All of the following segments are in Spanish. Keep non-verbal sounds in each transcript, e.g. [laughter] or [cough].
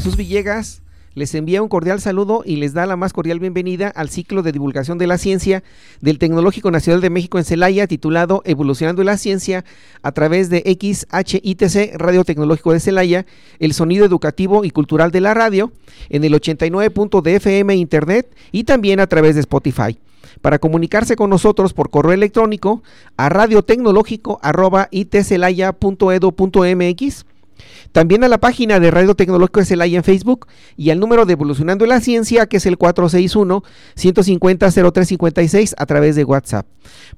Jesús Villegas les envía un cordial saludo y les da la más cordial bienvenida al ciclo de divulgación de la ciencia del Tecnológico Nacional de México en Celaya, titulado Evolucionando la Ciencia a través de XHITC Radio Tecnológico de Celaya, el sonido educativo y cultural de la radio, en el 89. FM Internet y también a través de Spotify para comunicarse con nosotros por correo electrónico a radiotecnológico.itcelaya.edu.mx también a la página de Radio Tecnológico de Celaya en Facebook y al número de Evolucionando la Ciencia, que es el 461-150-0356 a través de WhatsApp.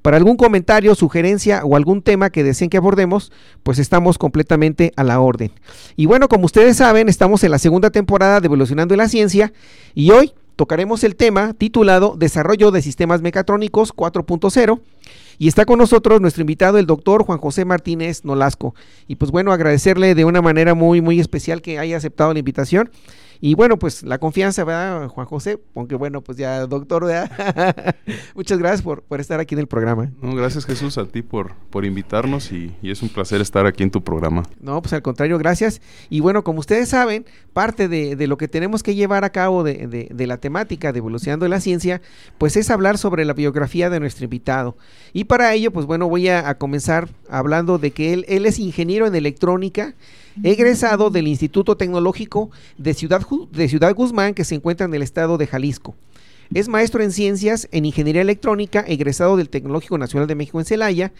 Para algún comentario, sugerencia o algún tema que deseen que abordemos, pues estamos completamente a la orden. Y bueno, como ustedes saben, estamos en la segunda temporada de Evolucionando la Ciencia y hoy tocaremos el tema titulado Desarrollo de Sistemas Mecatrónicos 4.0 y está con nosotros nuestro invitado, el doctor Juan José Martínez Nolasco. Y pues bueno, agradecerle de una manera muy, muy especial que haya aceptado la invitación y bueno, pues la confianza, ¿verdad, Juan José? Aunque bueno, pues ya, doctor, ¿verdad? [laughs] Muchas gracias por, estar aquí en el programa. gracias Jesús a ti por, por invitarnos y, es un placer estar aquí en tu programa. No, pues al contrario, gracias. Y bueno, como ustedes saben, parte de, lo que tenemos que llevar a cabo de, la temática de Evolucionando la Ciencia, pues es hablar sobre la biografía de nuestro invitado. Y para ello, pues bueno, voy a, a comenzar hablando de que él, él es ingeniero en electrónica egresado del Instituto Tecnológico de Ciudad, de Ciudad Guzmán, que se encuentra en el estado de Jalisco. Es maestro en ciencias en ingeniería electrónica, egresado del Tecnológico Nacional de México en Celaya.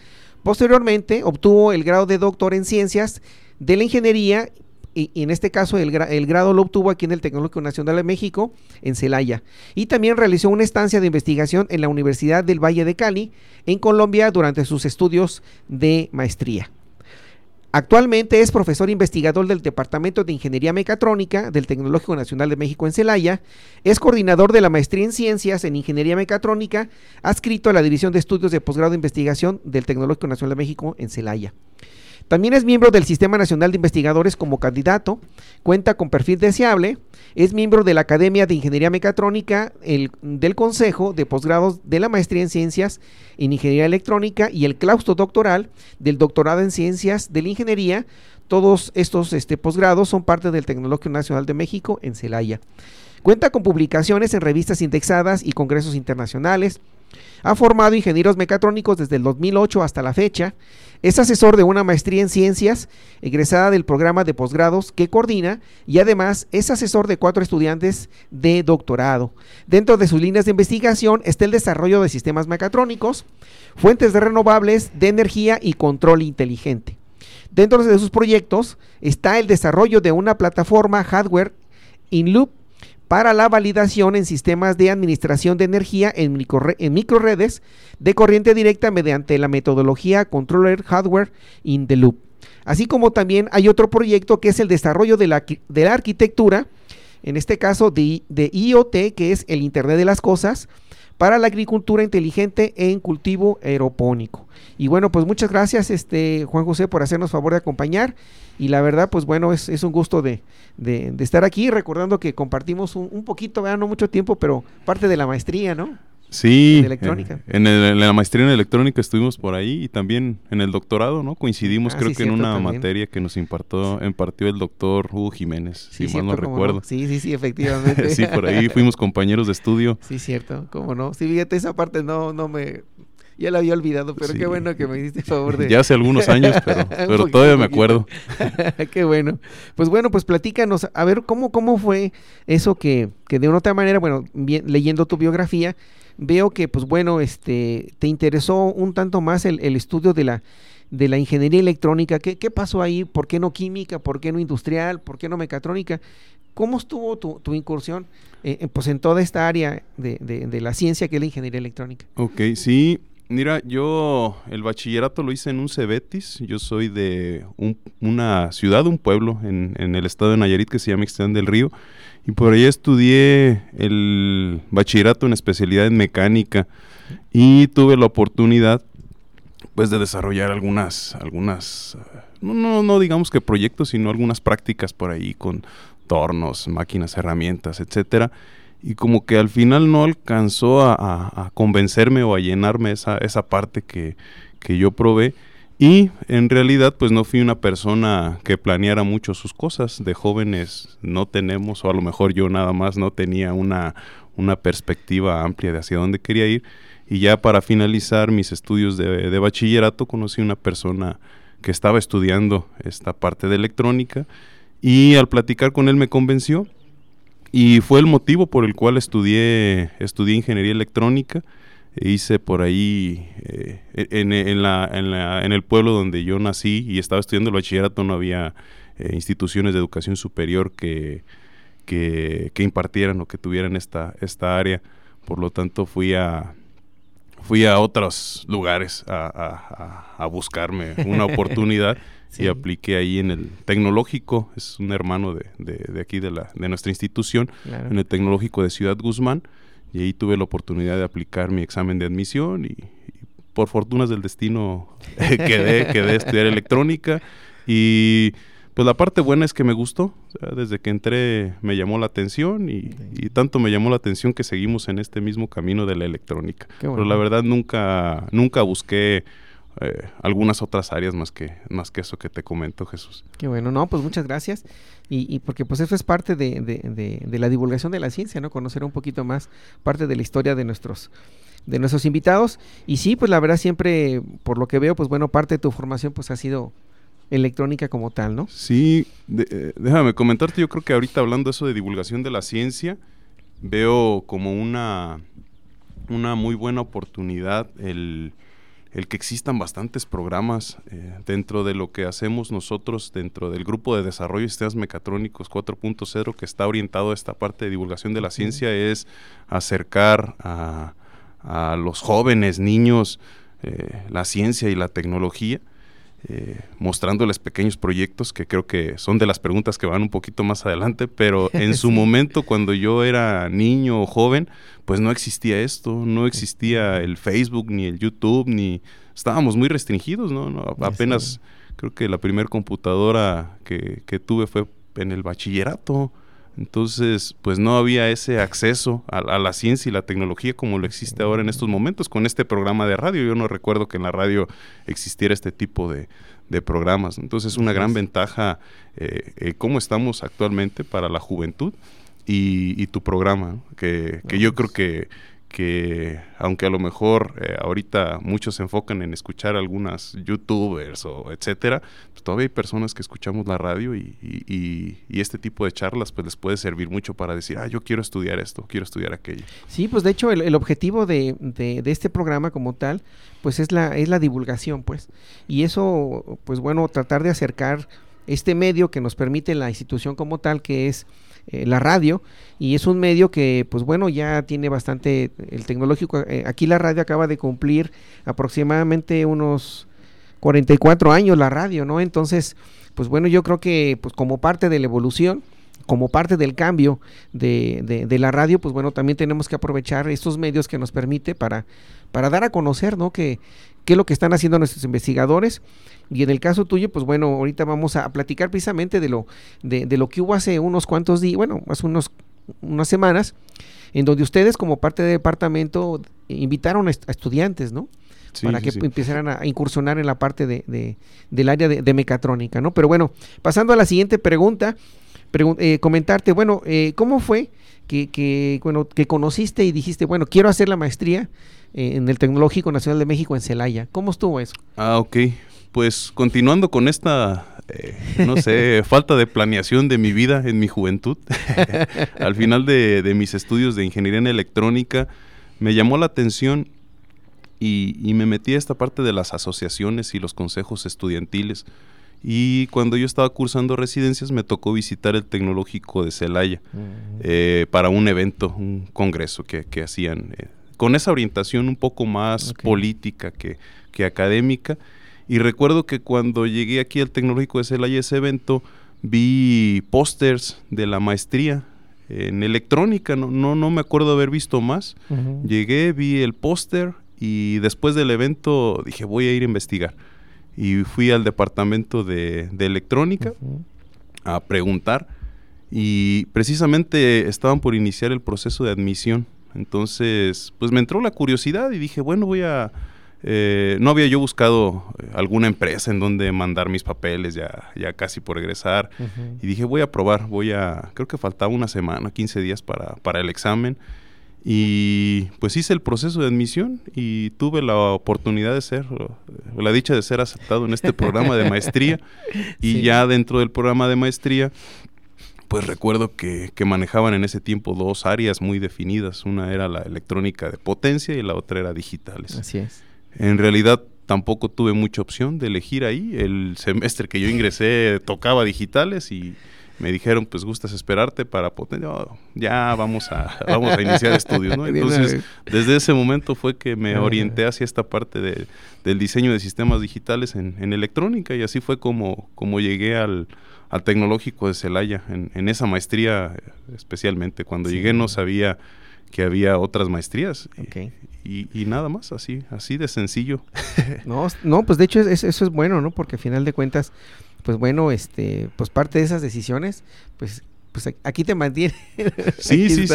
Posteriormente obtuvo el grado de doctor en ciencias de la ingeniería y, en este caso el, el, grado lo obtuvo aquí en el Tecnológico Nacional de México, en Celaya. Y también realizó una estancia de investigación en la Universidad del Valle de Cali, en Colombia, durante sus estudios de maestría. Actualmente es profesor investigador del Departamento de Ingeniería Mecatrónica del Tecnológico Nacional de México en Celaya, es coordinador de la maestría en Ciencias en Ingeniería Mecatrónica, adscrito a la División de Estudios de Posgrado de Investigación del Tecnológico Nacional de México en Celaya. También es miembro del Sistema Nacional de Investigadores como candidato, cuenta con perfil deseable, es miembro de la Academia de Ingeniería Mecatrónica, del Consejo de Posgrados de la Maestría en Ciencias en Ingeniería Electrónica y el claustro doctoral del Doctorado en Ciencias de la Ingeniería. Todos estos este, posgrados son parte del Tecnológico Nacional de México en Celaya. Cuenta con publicaciones en revistas indexadas y congresos internacionales. Ha formado ingenieros mecatrónicos desde el 2008 hasta la fecha. Es asesor de una maestría en ciencias, egresada del programa de posgrados que coordina y además es asesor de cuatro estudiantes de doctorado. Dentro de sus líneas de investigación está el desarrollo de sistemas mecatrónicos, fuentes de renovables de energía y control inteligente. Dentro de sus proyectos está el desarrollo de una plataforma hardware in loop para la validación en sistemas de administración de energía en, microredes de corriente directa mediante la metodología Controller Hardware in the Loop. Así como también hay otro proyecto que es el desarrollo de la, de la arquitectura, en este caso de, de IoT, que es el Internet de las Cosas, para la agricultura inteligente en cultivo aeropónico. Y bueno, pues muchas gracias, este Juan José, por hacernos favor de acompañar. Y la verdad, pues bueno, es, un gusto de, estar aquí, recordando que compartimos un, un poquito, no mucho tiempo, pero parte de la maestría, ¿no? Sí, en, electrónica. En, la maestría en electrónica estuvimos por ahí y también en el doctorado, ¿no? Coincidimos, ah, creo que en una materia que nos impartió, impartió el doctor Hugo Jiménez, si mal no recuerdo. Sí, sí, sí, [laughs] efectivamente. sí, por ahí fuimos compañeros de estudio. Sí, cierto, cómo no. Sí, fíjate, esa parte no, no me, ya la había olvidado, pero qué bueno que me hiciste favor de... Ya hace algunos años, pero, [laughs] pero todavía me acuerdo. [laughs] qué bueno. Pues bueno, pues platícanos, a ver, ¿cómo, cómo fue eso que, que de una otra manera, bueno, leyendo tu biografía, veo que, pues bueno, este, te interesó un tanto más el, estudio de la, de la ingeniería electrónica. ¿Qué, ¿Qué, pasó ahí? ¿Por qué no química? ¿Por qué no industrial? ¿Por qué no mecatrónica? ¿Cómo estuvo tu, tu incursión eh, pues en toda esta área de, de, de, la ciencia que es la ingeniería electrónica? Ok, sí. Mira, yo el bachillerato lo hice en un Cebetis. Yo soy de una ciudad, un pueblo en, el estado de Nayarit que se llama Ixtlán del Río. Y por ahí estudié el bachillerato en especialidad en mecánica. Y tuve la oportunidad pues de desarrollar algunas, algunas, no, no, no digamos que proyectos, sino algunas prácticas por ahí con tornos, máquinas, herramientas, etcétera y como que al final no alcanzó a, convencerme o a llenarme esa, esa parte que, yo probé. Y en realidad pues no fui una persona que planeara mucho sus cosas. De jóvenes no tenemos, o a lo mejor yo nada más no tenía una, una perspectiva amplia de hacia dónde quería ir. Y ya para finalizar mis estudios de, de bachillerato conocí una persona que estaba estudiando esta parte de electrónica y al platicar con él me convenció y fue el motivo por el cual estudié, estudié ingeniería electrónica. E hice por ahí, eh, en, en, la, en, la, en, el pueblo donde yo nací y estaba estudiando el bachillerato, no había eh, instituciones de educación superior que, que, impartieran o que tuvieran esta, esta área. Por lo tanto, fui a, fui a otros lugares a, a, a buscarme una [laughs] oportunidad y apliqué ahí en el tecnológico, es un hermano de, de, aquí de, la, de nuestra institución, en el tecnológico de Ciudad Guzmán, y ahí tuve la oportunidad de aplicar mi examen de admisión y, por fortunas del destino [laughs] quedé, quedé a estudiar electrónica y pues la parte buena es que me gustó, desde que entré me llamó la atención y, y, tanto me llamó la atención que seguimos en este mismo camino de la electrónica. Pero la verdad nunca, nunca busqué eh, algunas otras áreas más que, más que eso que te comento, Jesús. Qué bueno, no, pues muchas gracias. Y, porque pues eso es parte de, de, de, la divulgación de la ciencia, ¿no? Conocer un poquito más parte de la historia de nuestros de nuestros invitados. Y sí, pues la verdad siempre, por lo que veo, pues bueno, parte de tu formación pues ha sido electrónica como tal, ¿no? Sí, eh, déjame comentarte, yo creo que ahorita hablando eso de divulgación de la ciencia, veo como una, una muy buena oportunidad el el que existan bastantes programas eh, dentro de lo que hacemos nosotros, dentro del grupo de desarrollo de sistemas mecatrónicos 4.0, que está orientado a esta parte de divulgación de la ciencia, es acercar a, los jóvenes, niños, eh, la ciencia y la tecnología. Eh, mostrándoles pequeños proyectos que creo que son de las preguntas que van un poquito más adelante, pero en [laughs] su momento cuando yo era niño o joven, pues no existía esto, no existía el Facebook ni el YouTube, ni estábamos muy restringidos, ¿no? no apenas creo que la primera computadora que, que tuve fue en el bachillerato. Entonces, pues no había ese acceso a, la ciencia y la tecnología como lo existe ahora en estos momentos con este programa de radio. Yo no recuerdo que en la radio existiera este tipo de, programas. Entonces, es una gran ventaja eh, eh, cómo estamos actualmente para la juventud y, tu programa, que, que yo creo que que aunque a lo mejor eh, ahorita muchos se enfocan en escuchar algunas youtubers o etcétera, pues todavía hay personas que escuchamos la radio y, este tipo de charlas pues les puede servir mucho para decir, ah, yo quiero estudiar esto, quiero estudiar aquello. Sí, pues de hecho el, objetivo de, de, de, este programa como tal, pues es la, es la divulgación, pues. Y eso, pues bueno, tratar de acercar este medio que nos permite la institución como tal, que es eh, la radio y es un medio que pues bueno ya tiene bastante el tecnológico eh, aquí la radio acaba de cumplir aproximadamente unos 44 años la radio no entonces pues bueno yo creo que pues como parte de la evolución como parte del cambio de, de, la radio, pues bueno, también tenemos que aprovechar estos medios que nos permite para, para dar a conocer, ¿no? Que, qué es lo que están haciendo nuestros investigadores y en el caso tuyo, pues bueno, ahorita vamos a platicar precisamente de lo, de, de lo que hubo hace unos cuantos días, bueno, hace unos, unas semanas, en donde ustedes como parte del departamento invitaron a, estudiantes, ¿no? para que empezaran a incursionar en la parte de, del área de, mecatrónica, ¿no? Pero bueno, pasando a la siguiente pregunta, eh, comentarte, bueno, eh, ¿cómo fue que, que, bueno, que conociste y dijiste, bueno, quiero hacer la maestría eh, en el Tecnológico Nacional de México en Celaya? ¿Cómo estuvo eso? Ah, ok pues continuando con esta, eh, no sé, [laughs] falta de planeación de mi vida en mi juventud, [laughs] al final de, mis estudios de ingeniería en electrónica, me llamó la atención y, me metí a esta parte de las asociaciones y los consejos estudiantiles. Y cuando yo estaba cursando residencias me tocó visitar el tecnológico de Celaya mm. eh, para un evento, un congreso que, hacían. Eh, con esa orientación un poco más política que, que académica. Y recuerdo que cuando llegué aquí al Tecnológico de Celaya, ese evento, vi pósters de la maestría en electrónica, no, no, no me acuerdo haber visto más. Llegué, vi el póster y después del evento dije voy a ir a investigar. Y fui al departamento de, electrónica a preguntar y precisamente estaban por iniciar el proceso de admisión. Entonces, pues me entró la curiosidad y dije, bueno, voy a eh, no había yo buscado eh, alguna empresa en donde mandar mis papeles ya, ya casi por egresar. Y dije, voy a probar, voy a, creo que faltaba una semana, 15 días para, para el examen. Y pues hice el proceso de admisión y tuve la oportunidad de ser, la dicha de ser aceptado en este programa de maestría. [laughs] Y ya dentro del programa de maestría, pues recuerdo que, que, manejaban en ese tiempo dos áreas muy definidas. Una era la electrónica de potencia y la otra era digitales. Así es. En realidad tampoco tuve mucha opción de elegir ahí. El semestre que yo ingresé tocaba digitales y me dijeron, pues gustas esperarte para poder, ya vamos a, vamos a iniciar [laughs] estudios, ¿no? Entonces, desde ese momento fue que me orienté hacia esta parte de, del diseño de sistemas digitales en, electrónica y así fue como, como llegué al, tecnológico de Celaya, en, esa maestría especialmente. Cuando llegué no sabía que había otras maestrías. Y, nada más, así, así de sencillo. [laughs] no, no, pues de hecho eso es bueno, ¿no? Porque al final de cuentas, pues bueno, este, pues parte de esas decisiones, pues, pues aquí te mantiene. [laughs] Sí, sí, sí.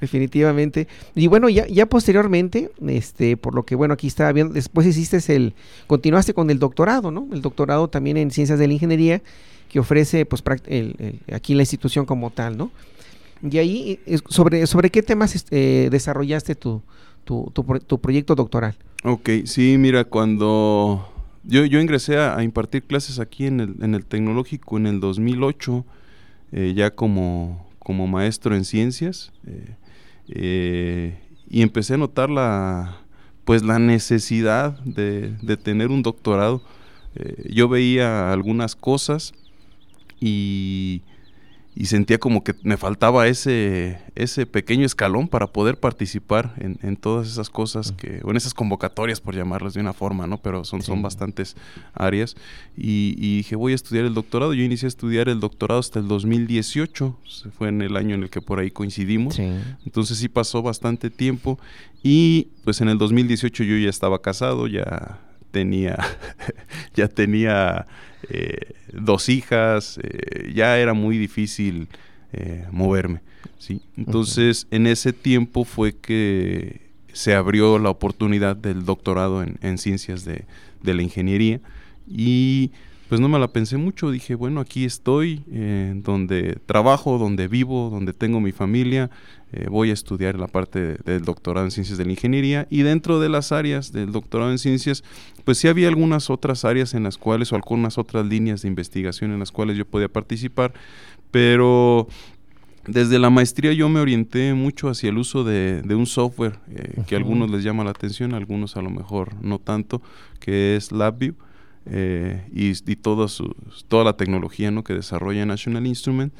Definitivamente. Y bueno, ya, ya posteriormente, este, por lo que bueno, aquí estaba viendo, después hiciste el, continuaste con el doctorado, ¿no? El doctorado también en ciencias de la ingeniería que ofrece, pues, el, aquí la institución como tal, ¿no? Y ahí, ¿sobre, sobre qué temas este, desarrollaste tu, tu, tu, proyecto doctoral? Ok, sí, mira, cuando yo, yo ingresé a, impartir clases aquí en el, en el tecnológico en el 2008, eh, ya como, como maestro en ciencias, eh, eh, y empecé a notar la, pues la necesidad de, de tener un doctorado. yo veía algunas cosas y y sentía como que me faltaba ese, ese pequeño escalón para poder participar en, todas esas cosas que, o en esas convocatorias, por llamarlas de una forma, ¿no? Pero son, son bastantes áreas. Y, dije, voy a estudiar el doctorado. Yo inicié a estudiar el doctorado hasta el 2018, fue en el año en el que por ahí coincidimos. Entonces sí pasó bastante tiempo. Y pues en el 2018 yo ya estaba casado, ya tenía, [laughs] ya tenía eh, dos hijas, eh, ya era muy difícil eh, moverme. ¿sí? Entonces, en ese tiempo fue que se abrió la oportunidad del doctorado en, ciencias de, de, la ingeniería y pues no me la pensé mucho, dije, bueno, aquí estoy, donde trabajo, donde vivo, donde tengo mi familia, eh, voy a estudiar la parte del doctorado en ciencias de la ingeniería y dentro de las áreas del doctorado en ciencias, pues sí había algunas otras áreas en las cuales o algunas otras líneas de investigación en las cuales yo podía participar, pero desde la maestría yo me orienté mucho hacia el uso de, un software eh, que a algunos les llama la atención, a algunos a lo mejor no tanto, que es LabVIEW. Eh, y, toda, toda la tecnología ¿no? que desarrolla National Instrument.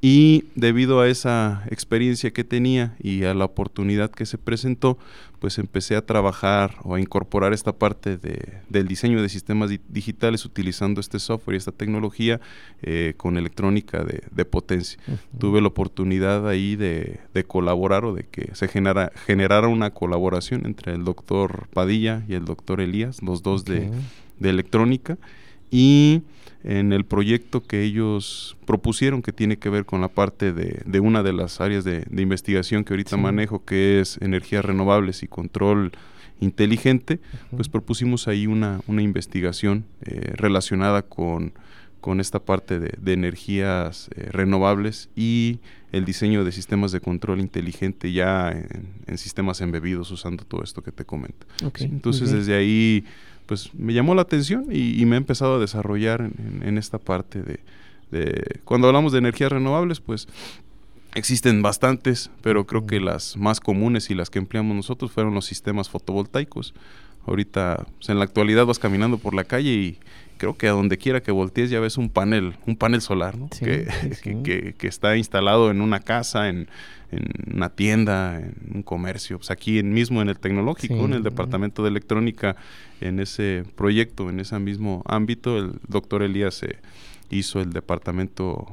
Y debido a esa experiencia que tenía y a la oportunidad que se presentó, pues empecé a trabajar o a incorporar esta parte de, del diseño de sistemas digitales utilizando este software y esta tecnología eh, con electrónica de, potencia. Tuve la oportunidad ahí de, colaborar o de que se genera, generara una colaboración entre el doctor Padilla y el doctor Elías, los dos de de electrónica y en el proyecto que ellos propusieron que tiene que ver con la parte de, de una de las áreas de, investigación que ahorita manejo, que es energías renovables y control inteligente, pues propusimos ahí una, una investigación eh, relacionada con, con, esta parte de, energías eh, renovables y el diseño de sistemas de control inteligente ya en, sistemas embebidos usando todo esto que te comento. Entonces desde ahí pues me llamó la atención y, me he empezado a desarrollar en, esta parte de, Cuando hablamos de energías renovables, pues existen bastantes, pero creo que las más comunes y las que empleamos nosotros fueron los sistemas fotovoltaicos. Ahorita, pues, en la actualidad vas caminando por la calle y creo que a donde quiera que voltees ya ves un panel, un panel solar, ¿no? Sí, que, sí, [laughs] que- que- que está instalado en una casa, en, en una tienda, en un comercio. Pues aquí en- mismo en el tecnológico, Sí. en el departamento de electrónica, en ese proyecto, en ese mismo ámbito, el doctor Elías eh, hizo el departamento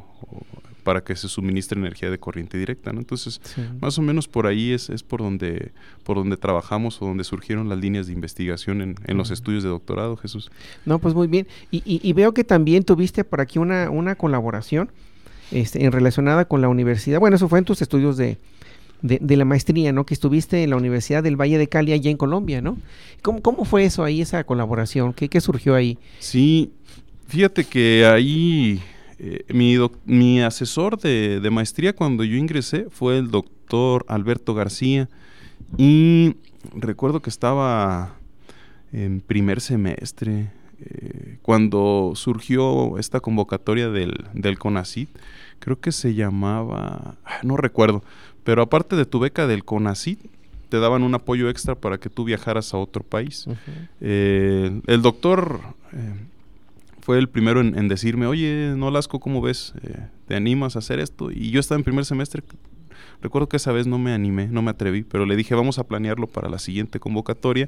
para que se suministre energía de corriente directa, ¿no? Entonces, Sí. más o menos por ahí es, es por donde por donde trabajamos o donde surgieron las líneas de investigación en, en los estudios de doctorado, Jesús. No, pues muy bien. Y, y- y veo que también tuviste por aquí una, una colaboración este, en relacionada con la universidad. Bueno, eso fue en tus estudios de, de, de la maestría, ¿no? Que estuviste en la Universidad del Valle de Cali, allá en Colombia, ¿no? ¿Cómo, cómo fue eso ahí, esa colaboración? ¿Qué, qué surgió ahí? Sí, fíjate que ahí eh, mi, mi asesor de, de maestría cuando yo ingresé fue el doctor Alberto García. Y recuerdo que estaba en primer semestre eh, cuando surgió esta convocatoria del, del CONACIT, creo que se llamaba, ah, no recuerdo, pero aparte de tu beca del CONACIT, te daban un apoyo extra para que tú viajaras a otro país. Eh, el doctor fue el primero en, en decirme, oye, Nolasco, ¿cómo ves? Eh, ¿Te animas a hacer esto? Y yo estaba en primer semestre. Recuerdo que esa vez no me animé, no me atreví, pero le dije, vamos a planearlo para la siguiente convocatoria.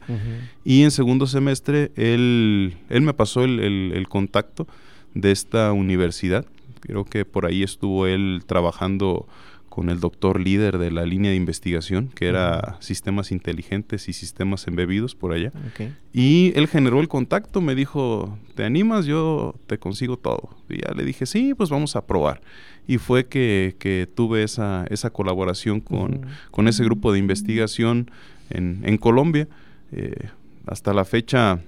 Y en segundo semestre, él, él me pasó el, el- el contacto de esta universidad. Creo que por ahí estuvo él trabajando con el doctor líder de la línea de investigación, que era sistemas inteligentes y sistemas embebidos por allá. Y él generó el contacto, me dijo, ¿te animas? Yo te consigo todo. Y ya le dije, sí, pues vamos a probar. Y fue que, que tuve esa, esa colaboración con, con ese grupo de investigación en, en Colombia. Eh, hasta la fecha,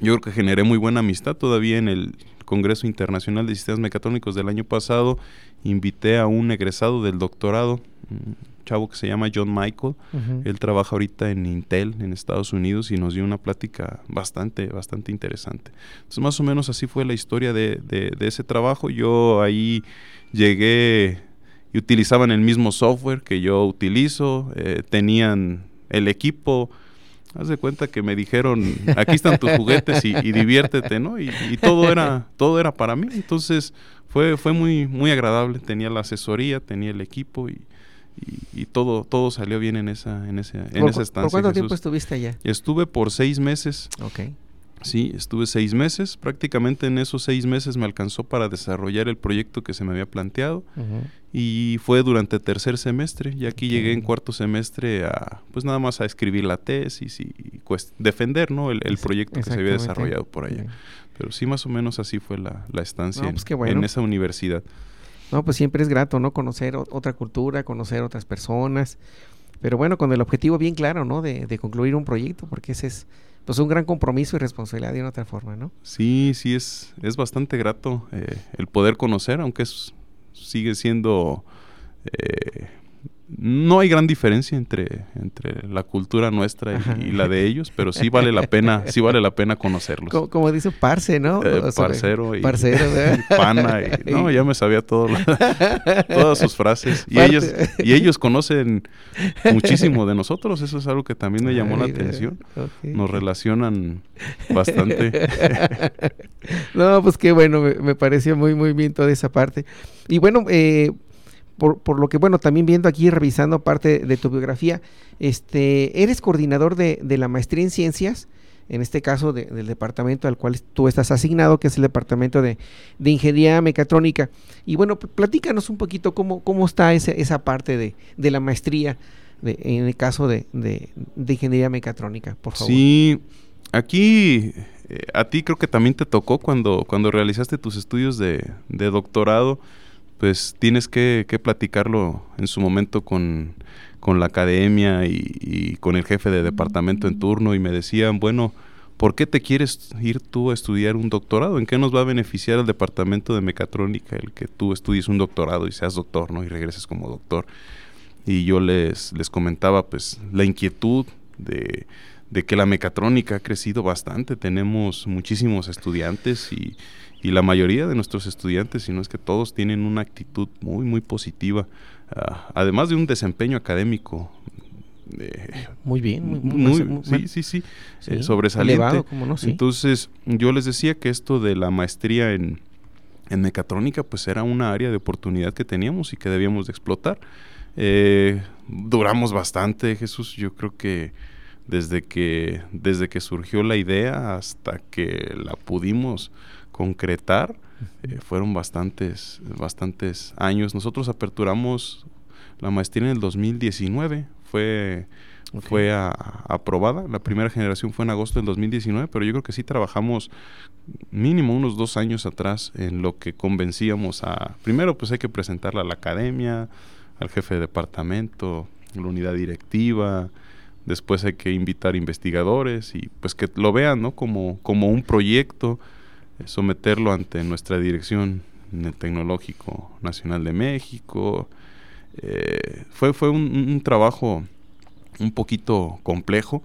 yo creo que generé muy buena amistad. Todavía en el Congreso Internacional de Sistemas Mecatrónicos del año pasado, invité a un egresado del doctorado, un chavo que se llama John Michael. Él trabaja ahorita en Intel, en Estados Unidos, y nos dio una plática bastante, bastante interesante. Entonces, más o menos así fue la historia de, de- de ese trabajo. Yo ahí llegué y utilizaban el mismo software que yo utilizo, eh, tenían el equipo. Haz de cuenta que me dijeron, aquí están tus juguetes y, y diviértete, ¿no? Y, y todo era, todo era para mí. Entonces fue, fue muy, muy agradable. Tenía la asesoría, tenía el equipo y, y, y todo, todo salió bien en esa, en esa, en ¿Por, esa estancia. ¿Por cuánto Jesús. tiempo estuviste allá? Estuve por seis meses, Ok. sí, estuve seis meses. Prácticamente en esos seis meses me alcanzó para desarrollar el proyecto que se me había planteado y fue durante tercer semestre. Y aquí llegué en cuarto semestre a, pues nada más a escribir la tesis y, cuest- defender, ¿no? El, proyecto que se había desarrollado por allá. Pero sí, más o menos así fue la, la estancia No, pues bueno. en esa universidad. No, pues siempre es grato, ¿no? Conocer otra cultura, conocer otras personas. Pero bueno, con el objetivo bien claro, ¿no? De, de concluir un proyecto, porque ese es pues un gran compromiso y responsabilidad de una otra forma, ¿no? Sí, sí, es, es bastante grato eh, el poder conocer, aunque es, sigue siendo... eh, no hay gran diferencia entre, entre la cultura nuestra y, y la de ellos, pero sí vale la pena, [laughs] sí vale la pena conocerlos. Como, como dice parce, ¿no? Eh, parcero y, parcero, [laughs] ¿verdad? y pana y- [laughs] no, ya me sabía todo todas sus frases y Parte. ellos y ellos conocen muchísimo de nosotros, eso es algo que también me llamó la atención. Nos relacionan bastante. no, pues qué bueno, me, me pareció muy, muy bien toda esa parte. Y bueno, eh, por, por lo que, bueno, también viendo aquí, revisando parte de tu biografía, este, eres coordinador de, de la maestría en ciencias, en este caso de- del departamento al cual tú estás asignado, que es el departamento de, de ingeniería mecatrónica. Y bueno, pl- platícanos un poquito cómo, cómo está ese- esa parte de, de la maestría en el caso de, de- de ingeniería mecatrónica, por favor. Sí, aquí eh, a ti creo que también te tocó cuando, cuando realizaste tus estudios de, de doctorado, pues tienes que, que platicarlo en su momento con, con la academia y, y con el jefe de departamento en turno y me decían, bueno, ¿por qué te quieres ir tú a estudiar un doctorado? ¿En qué nos va a beneficiar el departamento de mecatrónica el que tú estudies un doctorado y seas doctor, ¿no? Y regreses como doctor. Y yo les, les comentaba pues la inquietud de, de que la mecatrónica ha crecido bastante. Tenemos muchísimos estudiantes y, y la mayoría de nuestros estudiantes, si no es que todos, tienen una actitud muy, muy positiva. ah, además de un desempeño académico eh, muy bien, muy, muy- muy- sí, sí, sí, sí, eh, sobresaliente. elevado, cómo no, sí. Entonces, yo les decía que esto de la maestría en, en mecatrónica, pues era una área de oportunidad que teníamos y que debíamos de explotar. Eh, duramos bastante, Jesús. Yo creo que desde que desde que surgió la idea hasta que la pudimos concretar, eh, fueron bastantes bastantes años. Nosotros aperturamos la maestría en el 2019. Fue fue a- aprobada. La primera generación fue en agosto del 2019, pero yo creo que sí trabajamos mínimo unos dos años atrás en lo que convencíamos a... Primero, pues hay que presentarla a la academia, al jefe de departamento, la unidad directiva. Después hay que invitar investigadores y pues que lo vean, ¿no? Como, como un proyecto, someterlo ante nuestra dirección en el Tecnológico Nacional de México. Eh, fue fue un, trabajo un poquito complejo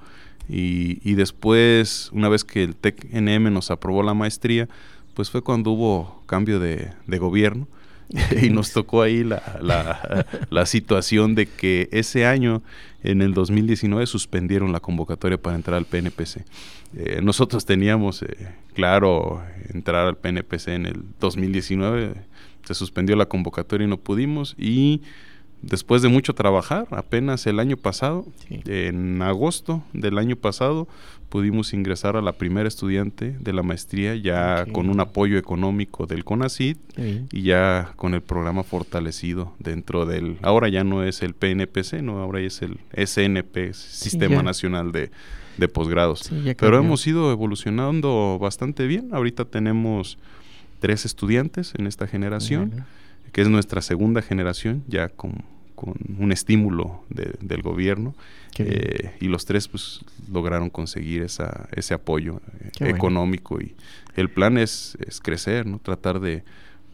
y, después, una vez que el TEC-NM nos aprobó la maestría, pues fue cuando hubo cambio de gobierno [laughs] y nos tocó ahí la, la- [laughs] la situación de que ese año, en el 2019, suspendieron la convocatoria para entrar al PNPC. Eh, nosotros teníamos, eh, claro, entrar al PNPC en el 2019, se suspendió la convocatoria y no pudimos y después de mucho trabajar, apenas el año pasado, Sí. en agosto del año pasado, pudimos ingresar a la primera estudiante de la maestría ya con un apoyo económico del bien. y ya con el programa fortalecido dentro del ahora ya no es el PNPC, no, ahora es el SNP, Sistema. Nacional de, de Posgrados. Pero hemos ido evolucionando bastante bien. Ahorita tenemos tres estudiantes en esta generación Bueno. Que es nuestra segunda generación, ya con, con un estímulo de- del gobierno. Eh, y los tres pues lograron conseguir esa, ese apoyo eh, bueno. económico. Y el plan es, es crecer, ¿no? Tratar de,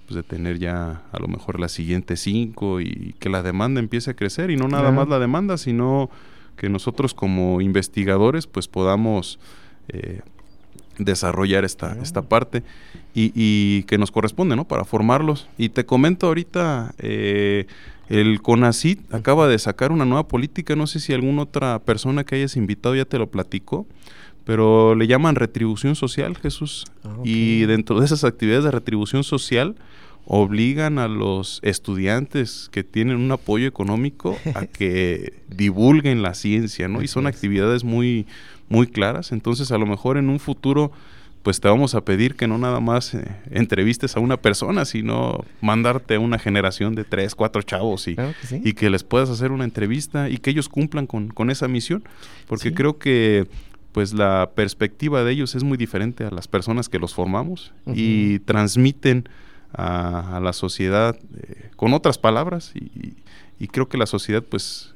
pues, de tener ya a lo mejor las siguientes cinco y que la demanda empiece a crecer. Y no nada Claro. más la demanda, sino que nosotros como investigadores pues podamos... eh, desarrollar esta, esta parte y, y que nos corresponde, ¿no? Para formarlos. Y te comento ahorita, eh, el CONACIT acaba de sacar una nueva política, no sé si alguna otra persona que hayas invitado ya te lo platicó, pero le llaman retribución social, Jesús. Ah, Y dentro de esas actividades de retribución social obligan a los estudiantes que tienen un apoyo económico a que divulguen la ciencia, ¿no? Y son es. actividades muy, muy claras. Entonces, a lo mejor en un futuro, pues te vamos a pedir que no nada más eh, entrevistes a una persona, sino mandarte a una generación de tres, cuatro chavos y, Claro que sí. y que les puedas hacer una entrevista y que ellos cumplan con, con esa misión. Porque Sí. creo que pues la perspectiva de ellos es muy diferente a las personas que los formamos y transmiten a, a la sociedad eh, con otras palabras y, y creo que la sociedad pues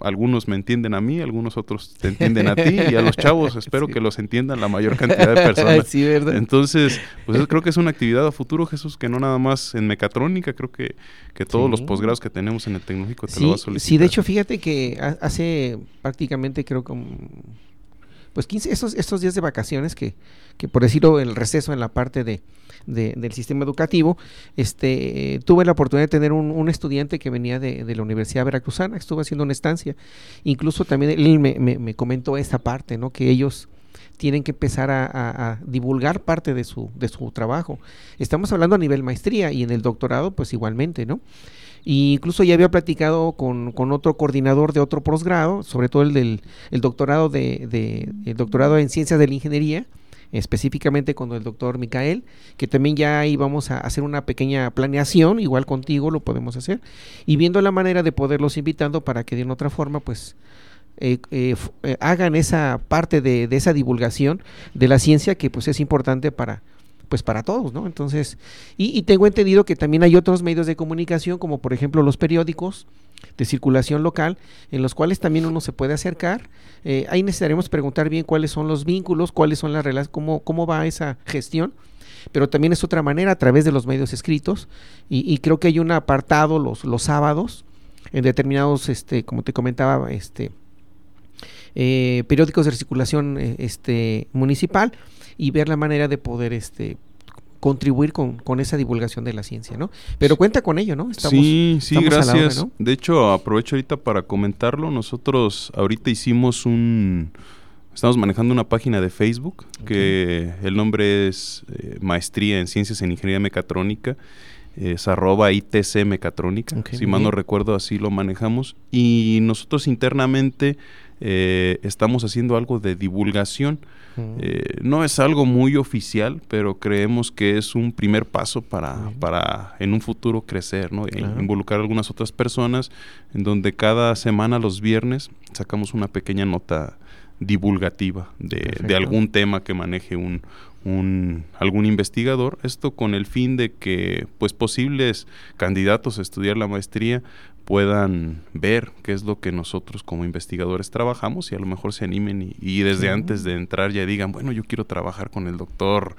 algunos me entienden a mí, algunos otros te [laughs] entienden a ti y a los chavos espero Sí. que los entiendan la mayor cantidad de [laughs] personas. sí, ¿verdad? Entonces, pues creo que es una actividad a futuro, Jesús, que no nada más en mecatrónica, creo que, que todos los posgrados que tenemos en el tecnológico te lo Sí, va a solicitar. sí, de hecho, fíjate que ha- hace prácticamente creo como pues 15, estos, estos días de vacaciones que, que por decirlo el receso en la parte de, de- del sistema educativo, este tuve la oportunidad de tener un, estudiante que venía de, la Universidad Veracruzana, estuvo haciendo una estancia, incluso también él me, me- me comentó esta parte, ¿no? Que ellos tienen que empezar a divulgar parte de su, de su trabajo. Estamos hablando a nivel maestría y en el doctorado, pues igualmente, ¿no? Y incluso ya había platicado con, con otro coordinador de otro posgrado, sobre todo el del el doctorado de, de- el doctorado en ciencias de la ingeniería, específicamente con el doctor Micael, que también ya íbamos a hacer una pequeña planeación, igual contigo lo podemos hacer, y viendo la manera de poderlos invitando para que de otra forma, pues, eh, eh, eh, hagan esa parte de, de esa divulgación de la ciencia que pues es importante para pues para todos, ¿no? Entonces, y, y tengo entendido que también hay otros medios de comunicación, como por ejemplo los periódicos de circulación local, en los cuales también uno se puede acercar. Eh, ahí necesitaremos preguntar bien cuáles son los vínculos, cuáles son las relaciones, cómo, cómo va esa gestión, pero también es otra manera a través de los medios escritos, y, y creo que hay un apartado los, los sábados, en determinados, este, como te comentaba, este, eh, periódicos de circulación eh, este, municipal, y ver la manera de poder este, contribuir con, con, esa divulgación de la ciencia, ¿no? Pero cuenta con ello, ¿no? sí, sí, gracias. De hecho, aprovecho ahorita para comentarlo. Nosotros ahorita hicimos un... Estamos manejando una página de Facebook que el nombre es eh, Maestría en Ciencias en Ingeniería Mecatrónica es arroba ITC Mecatrónica, si mal no recuerdo así lo manejamos, y nosotros internamente eh, estamos haciendo algo de divulgación. Eh, no es algo muy oficial, pero creemos que es un primer paso para, para en un futuro crecer, ¿no? E involucrar a algunas otras personas, en donde cada semana, los viernes, sacamos una pequeña nota divulgativa de, de algún tema que maneje un, un, algún investigador, esto con el fin de que pues posibles candidatos a estudiar la maestría puedan ver qué es lo que nosotros como investigadores trabajamos y a lo mejor se animen y, desde antes de entrar ya digan, bueno, yo quiero trabajar con el doctor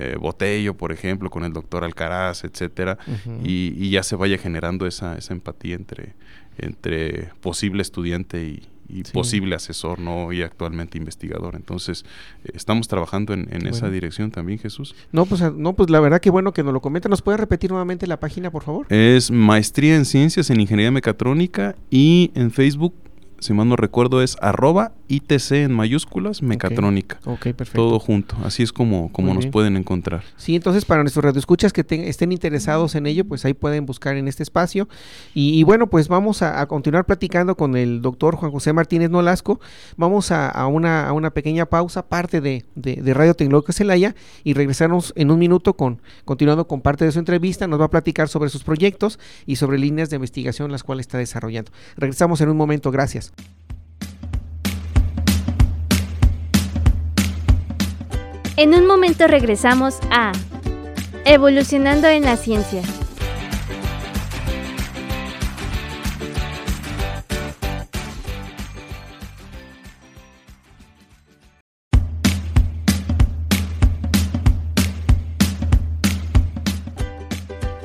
eh, Botello, por ejemplo, con el doctor Alcaraz, etcétera, y, ya se vaya generando esa, esa empatía entre, entre posible estudiante y, y posible asesor, ¿no? Y actualmente investigador. Entonces, eh, estamos trabajando en, esa dirección también, Jesús. No, pues, ah, no, pues la verdad que bueno que nos lo comenta. ¿Nos puede repetir nuevamente la página, por favor? Es Maestría en Ciencias en Ingeniería Mecatrónica y en Facebook si mal no recuerdo, es arroba ITC en mayúsculas, mecatrónica. Ok, perfecto. Todo junto. Así es como, como nos pueden encontrar. Sí, entonces para nuestros radioescuchas que estén interesados en ello, pues ahí pueden buscar en este espacio. Y, bueno, pues vamos a, continuar platicando con el doctor Juan José Martínez Nolasco. Vamos a, una, a una, pequeña pausa, parte de, de, Radio Tecnológica Celaya, y regresarnos en un minuto con, continuando con parte de su entrevista. Nos va a platicar sobre sus proyectos y sobre líneas de investigación las cuales está desarrollando. Regresamos en un momento, gracias. En un momento regresamos a Evolucionando en la Ciencia.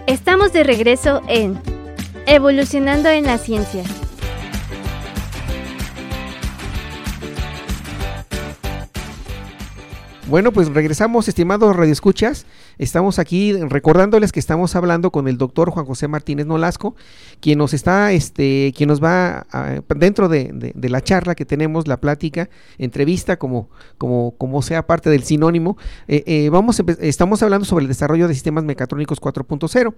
Estamos de regreso en Evolucionando en la Ciencia. Bueno, pues regresamos, estimados radioescuchas. Estamos aquí recordándoles que estamos hablando con el doctor Juan José Martínez Nolasco, quien nos está, este, quien nos va dentro de, la charla que tenemos, la plática, entrevista, como, como, como sea parte del sinónimo. Eh, eh, vamos, estamos hablando sobre el desarrollo de sistemas mecatrónicos 4.0.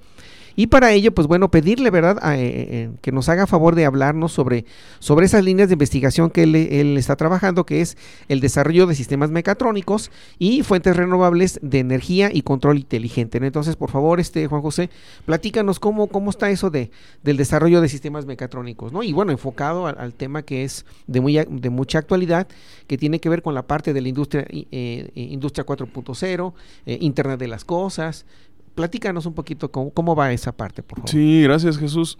Y para ello, pues bueno, pedirle, ¿verdad?, eh, eh, que nos haga favor de hablarnos sobre, sobre esas líneas de investigación que él, está trabajando, que es el desarrollo de sistemas mecatrónicos y fuentes renovables de energía y control inteligente. Entonces, por favor, este Juan José, platícanos cómo, cómo está eso de, del desarrollo de sistemas mecatrónicos, ¿no? Y bueno, enfocado al, tema que es de, muy, de mucha actualidad, que tiene que ver con la parte de la industria, eh, industria 4.0, Internet de las Cosas, platícanos un poquito cómo, va esa parte, por favor. Sí, gracias Jesús.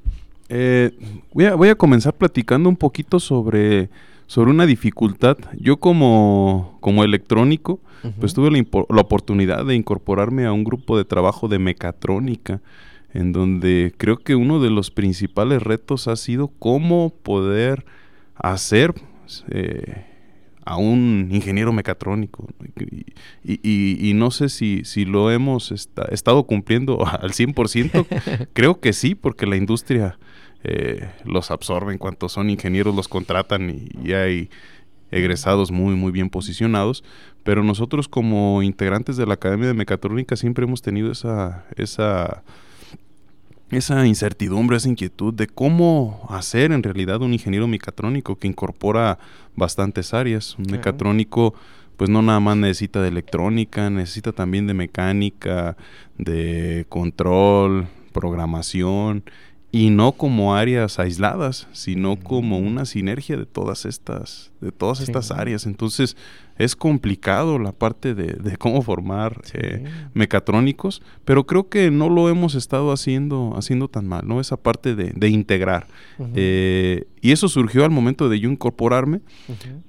Eh, voy, a, comenzar platicando un poquito sobre, sobre una dificultad. Yo como, como electrónico, pues tuve la, la, oportunidad de incorporarme a un grupo de trabajo de mecatrónica, en donde creo que uno de los principales retos ha sido cómo poder hacer... Eh, a un ingeniero mecatrónico. Y, no sé si, si lo hemos estado cumpliendo [laughs] al 100%. Creo que sí, porque la industria eh, los absorbe en cuanto son ingenieros, los contratan y, hay egresados muy, muy bien posicionados. Pero nosotros como integrantes de la Academia de Mecatrónica siempre hemos tenido esa... esa esa incertidumbre, esa inquietud de cómo hacer en realidad un ingeniero mecatrónico que incorpora bastantes áreas. Un mecatrónico pues no nada más necesita de electrónica, necesita también de mecánica, de control, programación y no como áreas aisladas, sino como una sinergia de todas estas de todas estas áreas. Entonces, es complicado la parte de, cómo formar eh, mecatrónicos, pero creo que no lo hemos estado haciendo, haciendo tan mal, ¿no? Esa parte de, integrar. Eh, y eso surgió al momento de yo incorporarme.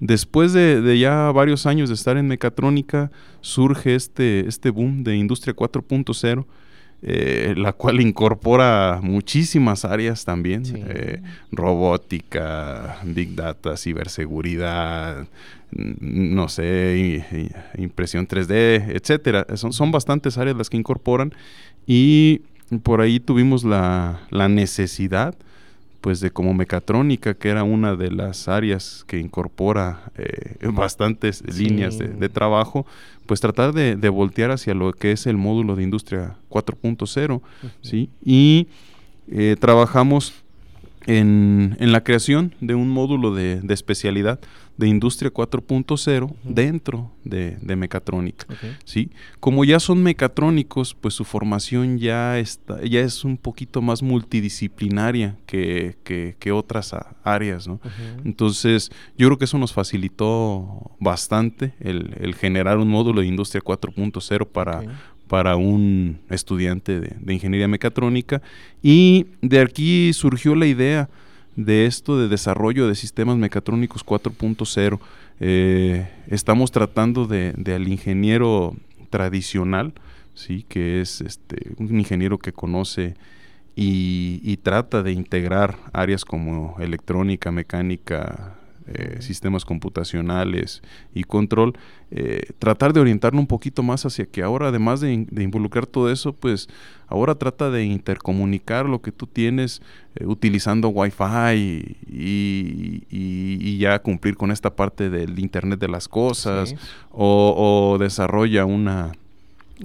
Después de, ya varios años de estar en mecatrónica, surge este, este boom de Industria 4.0 eh, la cual incorpora muchísimas áreas también, Sí. eh, robótica, big data, ciberseguridad, no sé, impresión 3D, etcétera. Son, son bastantes áreas las que incorporan y por ahí tuvimos la, la necesidad pues de como mecatrónica, que era una de las áreas que incorpora eh, [laughs] bastantes Sí. líneas de, de trabajo, pues tratar de, de voltear hacia lo que es el módulo de industria 4.0, ¿sí? Y eh, trabajamos en, en la creación de un módulo de, de especialidad de industria 4.0 dentro de, de mecatrónica. ¿sí? Como ya son mecatrónicos, pues su formación ya, está, ya es un poquito más multidisciplinaria que, que- que otras áreas, ¿no? Entonces, yo creo que eso nos facilitó bastante el, el generar un módulo de industria 4.0 para, para un estudiante de, de ingeniería mecatrónica. Y de aquí surgió la idea de esto de desarrollo de sistemas mecatrónicos 4.0. Eh, estamos tratando de, al ingeniero tradicional, sí, que es este, un ingeniero que conoce y trata de integrar áreas como electrónica, mecánica, eh, sistemas computacionales y control, eh, tratar de orientarlo un poquito más hacia que ahora, además de, de involucrar todo eso, pues ahora trata de intercomunicar lo que tú tienes eh, utilizando Wi-Fi y, y- y- y ya cumplir con esta parte del Internet de las cosas Sí. o, o desarrolla una,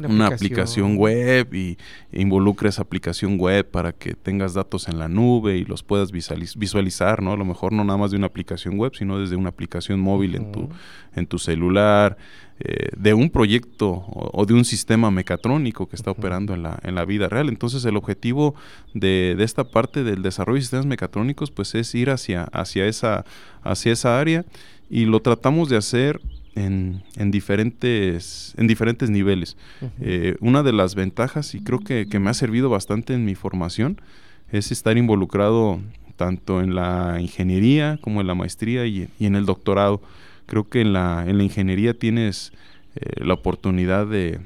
una aplicación web y involucra esa aplicación web para que tengas datos en la nube y los puedas visualiz- visualizar, ¿no? A lo mejor no nada más de una aplicación web, sino desde una aplicación móvil en tu, en tu celular, eh, de un proyecto o, o de un sistema mecatrónico que está operando en la, en la vida real. Entonces el objetivo de, de esta parte del desarrollo de sistemas mecatrónicos pues es ir hacia, hacia, esa, hacia esa área y lo tratamos de hacer en, en diferentes, en diferentes niveles. Eh, una de las ventajas, y creo que, que me ha servido bastante en mi formación, es estar involucrado tanto en la ingeniería como en la maestría y, y en el doctorado. Creo que en la, en la ingeniería tienes eh, la oportunidad de,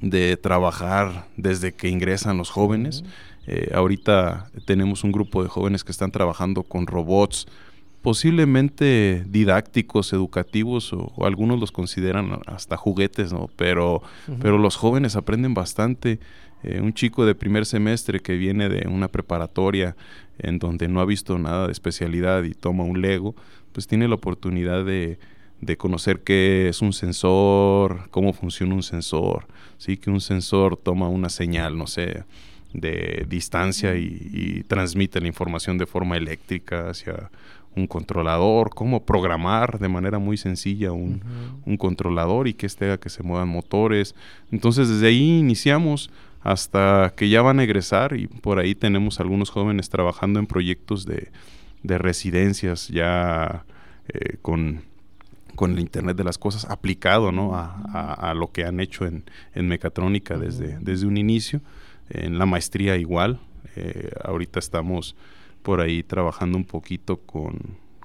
de trabajar desde que ingresan los jóvenes. Eh, ahorita tenemos un grupo de jóvenes que están trabajando con robots, posiblemente didácticos, educativos, o, o algunos los consideran hasta juguetes, ¿no? Pero, pero los jóvenes aprenden bastante. Eh, un chico de primer semestre que viene de una preparatoria en donde no ha visto nada de especialidad y toma un Lego, pues tiene la oportunidad de, de conocer qué es un sensor, cómo funciona un sensor, sí, que un sensor toma una señal, no sé, de distancia y, y transmite la información de forma eléctrica hacia un controlador, cómo programar de manera muy sencilla un, un controlador y que este haga que se muevan motores. Entonces desde ahí iniciamos hasta que ya van a egresar y por ahí tenemos algunos jóvenes trabajando en proyectos de, de residencias ya eh, con, con el Internet de las Cosas aplicado ¿no? a, a- a lo que han hecho en, en mecatrónica desde, desde un inicio. En la maestría igual. Eh, ahorita estamos por ahí trabajando un poquito con,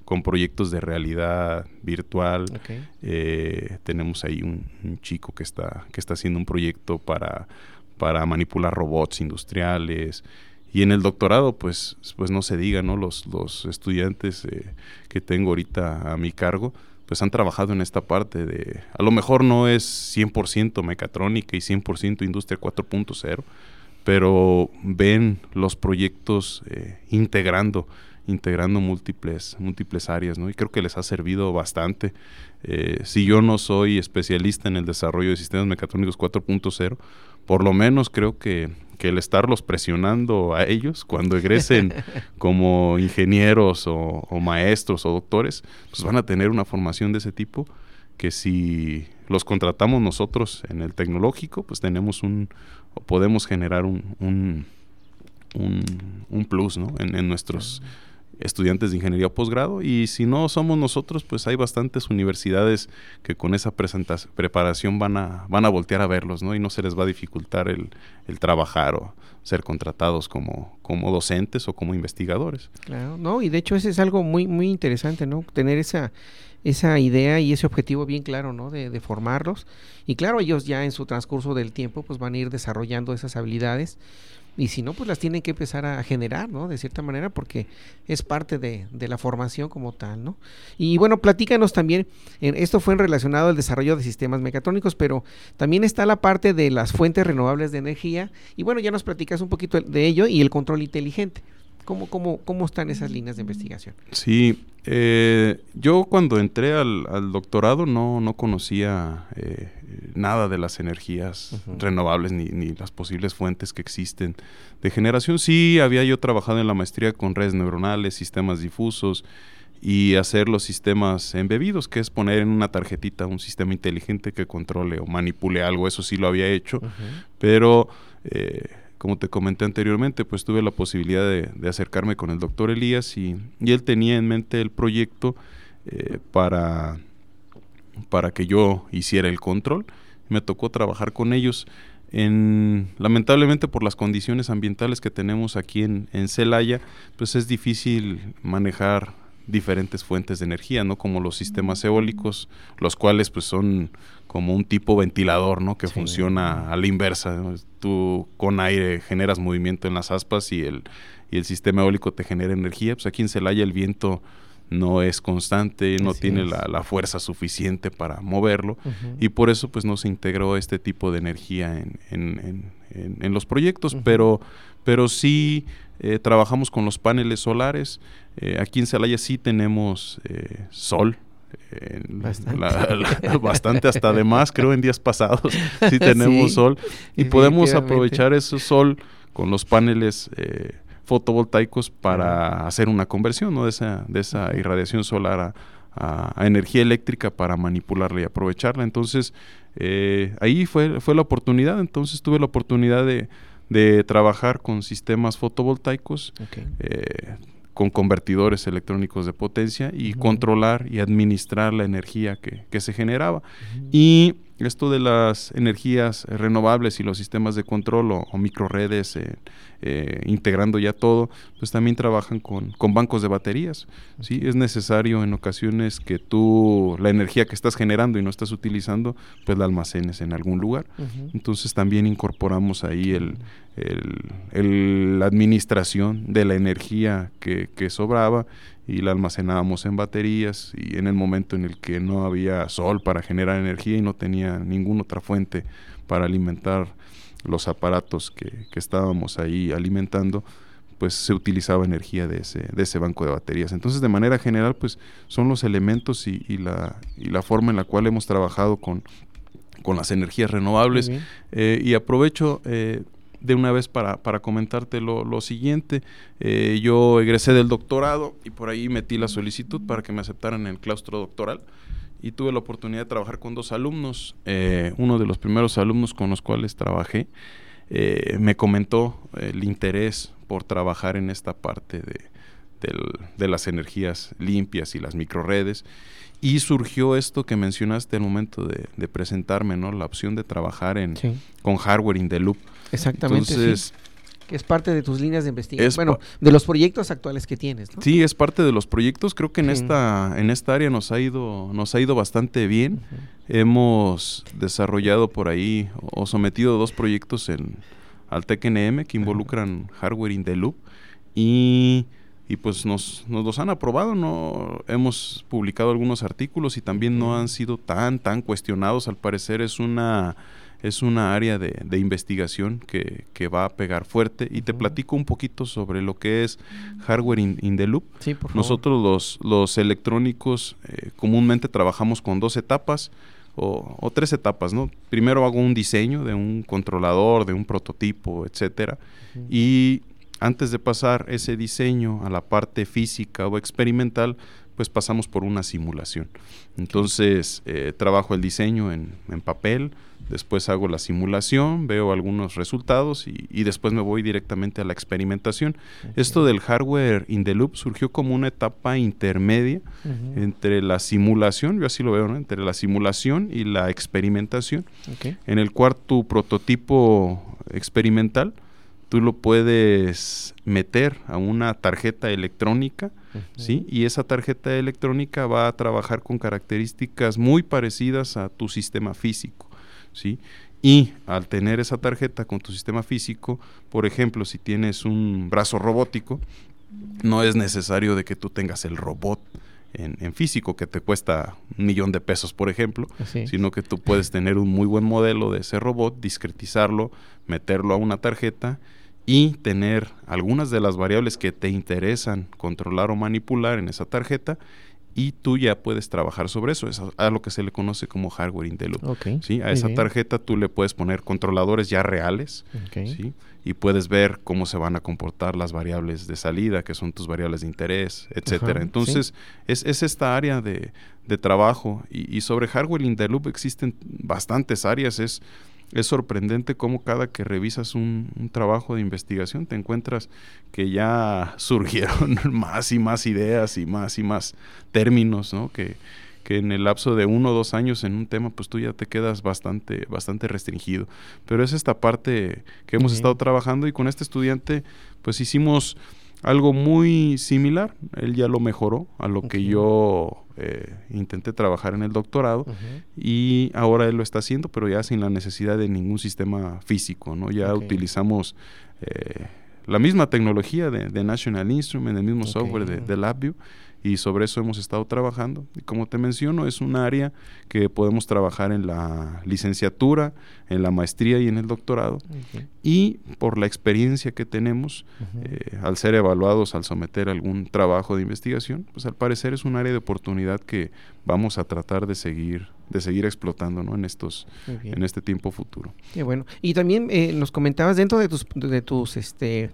con proyectos de realidad virtual. Ok. Eh, tenemos ahí un, un chico que está, que está haciendo un proyecto para, para manipular robots industriales. Y en el doctorado, pues, pues no se diga, ¿no? Los, los estudiantes eh, que tengo ahorita a mi cargo, pues han trabajado en esta parte de, a lo mejor no es 100% mecatrónica y 100% industria 4.0, pero ven los proyectos eh, integrando, integrando múltiples, múltiples áreas, ¿no? Y creo que les ha servido bastante. Eh, si yo no soy especialista en el desarrollo de sistemas mecatrónicos 4.0, por lo menos creo que, que el estarlos presionando a ellos cuando egresen [laughs] como ingenieros o, o maestros o doctores, pues van a tener una formación de ese tipo que si los contratamos nosotros en el tecnológico, pues tenemos un, o podemos generar un, un, un, un plus, ¿no? En, en nuestros estudiantes de ingeniería posgrado y si no somos nosotros, pues hay bastantes universidades que con esa preparación van a, van a voltear a verlos, ¿no? Y no se les va a dificultar el, el trabajar o ser contratados como, como docentes o como investigadores. Claro, no, y de hecho ese es algo muy, muy interesante, ¿no? Tener esa, esa idea y ese objetivo bien claro, ¿no? De, de, formarlos. Y claro, ellos ya en su transcurso del tiempo, pues van a ir desarrollando esas habilidades y si no, pues las tienen que empezar a generar, ¿no? De cierta manera, porque es parte de, de la formación como tal, ¿no? Y bueno, platícanos también, en, esto fue en relacionado al desarrollo de sistemas mecatrónicos, pero también está la parte de las fuentes renovables de energía, y bueno, ya nos platicas un poquito de ello y el control inteligente. ¿Cómo, cómo, cómo están esas líneas de investigación? Sí, eh, yo cuando entré al, al, doctorado no, no conocía eh, nada de las energías uh -huh. renovables ni, ni, las posibles fuentes que existen de generación. Sí, había yo trabajado en la maestría con redes neuronales, sistemas difusos y hacer los sistemas embebidos, que es poner en una tarjetita un sistema inteligente que controle o manipule algo. Eso sí lo había hecho, uh -huh. pero... Eh, como te comenté anteriormente, pues tuve la posibilidad de, acercarme con el doctor Elías y, y, él tenía en mente el proyecto eh, para, para que yo hiciera el control. Me tocó trabajar con ellos. En, lamentablemente por las condiciones ambientales que tenemos aquí en, en Celaya, pues es difícil manejar diferentes fuentes de energía, ¿no? Como los sistemas eólicos, los cuales pues son como un tipo ventilador, ¿no? Que sí. funciona a la inversa. ¿no? Tú con aire generas movimiento en las aspas y el, y el sistema eólico te genera energía. Pues aquí en Celaya el viento no es constante, no Así tiene la, la, fuerza suficiente para moverlo uh -huh. y por eso pues no se integró este tipo de energía en, en, en, en los proyectos, uh -huh. pero, pero sí eh, trabajamos con los paneles solares. Eh, aquí en Celaya sí tenemos eh, sol, eh, bastante. La, la, bastante. hasta de más, creo, en días pasados. [laughs] Sí tenemos sí, sol y podemos aprovechar ese sol con los paneles eh, fotovoltaicos para hacer una conversión ¿no? de, esa, de esa irradiación solar a, a, a, energía eléctrica para manipularla y aprovecharla. Entonces, eh, ahí fue, fue la oportunidad. Entonces tuve la oportunidad de, de trabajar con sistemas fotovoltaicos. Okay. Eh, con convertidores electrónicos de potencia y uh -huh. controlar y administrar la energía que, que se generaba. Uh -huh. Y esto de las energías renovables y los sistemas de control o, o microredes, eh, eh, integrando ya todo, pues también trabajan con, con bancos de baterías. Okay. ¿sí? Es necesario en ocasiones que tú la energía que estás generando y no estás utilizando, pues la almacenes en algún lugar. Uh -huh. Entonces también incorporamos ahí el, el, el, la administración de la energía que, que sobraba y la almacenábamos en baterías y en el momento en el que no había sol para generar energía y no tenía ninguna otra fuente para alimentar los aparatos que, que estábamos ahí alimentando, pues se utilizaba energía de ese, de ese banco de baterías. Entonces, de manera general, pues son los elementos y, y, la, y la forma en la cual hemos trabajado con, con las energías renovables. Eh, y aprovecho eh, de una vez para, para comentarte lo, lo siguiente. Eh, yo egresé del doctorado y por ahí metí la solicitud para que me aceptaran en el claustro doctoral y tuve la oportunidad de trabajar con dos alumnos. Eh, uno de los primeros alumnos con los cuales trabajé eh, me comentó el interés por trabajar en esta parte de, de, de las energías limpias y las microredes. Y surgió esto que mencionaste al momento de, de presentarme, ¿no? La opción de trabajar en, sí. con hardware in the loop. Exactamente. Entonces, sí. Que es parte de tus líneas de investigación. Bueno, de los proyectos actuales que tienes, ¿no? Sí, es parte de los proyectos. Creo que en sí. esta, en esta área nos ha ido, nos ha ido bastante bien. Uh -huh. Hemos desarrollado por ahí o sometido dos proyectos en al TECNM que involucran uh -huh. hardware in the loop. Y y pues nos, nos los han aprobado, no hemos publicado algunos artículos y también no han sido tan tan cuestionados, al parecer es una es una área de, de investigación que, que, va a pegar fuerte y te platico un poquito sobre lo que es hardware in, in the loop. Sí, por favor. Nosotros los, los electrónicos eh, comúnmente trabajamos con dos etapas o, o, tres etapas, ¿no? Primero hago un diseño de un controlador, de un prototipo, etcétera, uh -huh. y antes de pasar ese diseño a la parte física o experimental, pues pasamos por una simulación. Entonces, eh, trabajo el diseño en, papel, después hago la simulación, veo algunos resultados y, después me voy directamente a la experimentación. Esto del hardware in the loop surgió como una etapa intermedia entre la simulación, yo así lo veo, entre la simulación y la experimentación, en el cuarto prototipo experimental tú lo puedes meter a una tarjeta electrónica, ¿sí? Y esa tarjeta electrónica va a trabajar con características muy parecidas a tu sistema físico, ¿sí? Y al tener esa tarjeta con tu sistema físico, por ejemplo, si tienes un brazo robótico, no es necesario de que tú tengas el robot en, físico que te cuesta un millón de pesos, por ejemplo, sino que tú puedes tener un muy buen modelo de ese robot, discretizarlo, meterlo a una tarjeta y tener algunas de las variables que te interesan controlar o manipular en esa tarjeta y tú ya puedes trabajar sobre eso. Es a, lo que se le conoce como hardware in the loop. ¿sí? A esa tarjeta tú le puedes poner controladores ya reales ¿sí? y puedes ver cómo se van a comportar las variables de salida, que son tus variables de interés, etcétera. Entonces, es, es, esta área de, de trabajo y, y, sobre hardware in the loop existen bastantes áreas. Es es sorprendente cómo cada que revisas un, trabajo de investigación te encuentras que ya [laughs] surgieron [laughs] más y más ideas y más y más términos, ¿no? Que, que en el lapso de uno o dos años en un tema, pues tú ya te quedas bastante, bastante restringido. Pero es esta parte que hemos estado trabajando y con este estudiante, pues hicimos algo muy similar. Él ya lo mejoró a lo que yo eh, intenté trabajar en el doctorado y ahora él lo está haciendo, pero ya sin la necesidad de ningún sistema físico, ¿no? Ya utilizamos eh, la misma tecnología de, National Instrument, el mismo software de, de LabVIEW y sobre eso hemos estado trabajando. Y como te menciono, es un área que podemos trabajar en la licenciatura, en la maestría y en el doctorado. Y por la experiencia que tenemos, eh, al ser evaluados, al someter algún trabajo de investigación, pues al parecer es un área de oportunidad que vamos a tratar de seguir de seguir explotando ¿no? en estos en este tiempo futuro. Qué bueno. Y también eh, nos comentabas dentro de tus de tus este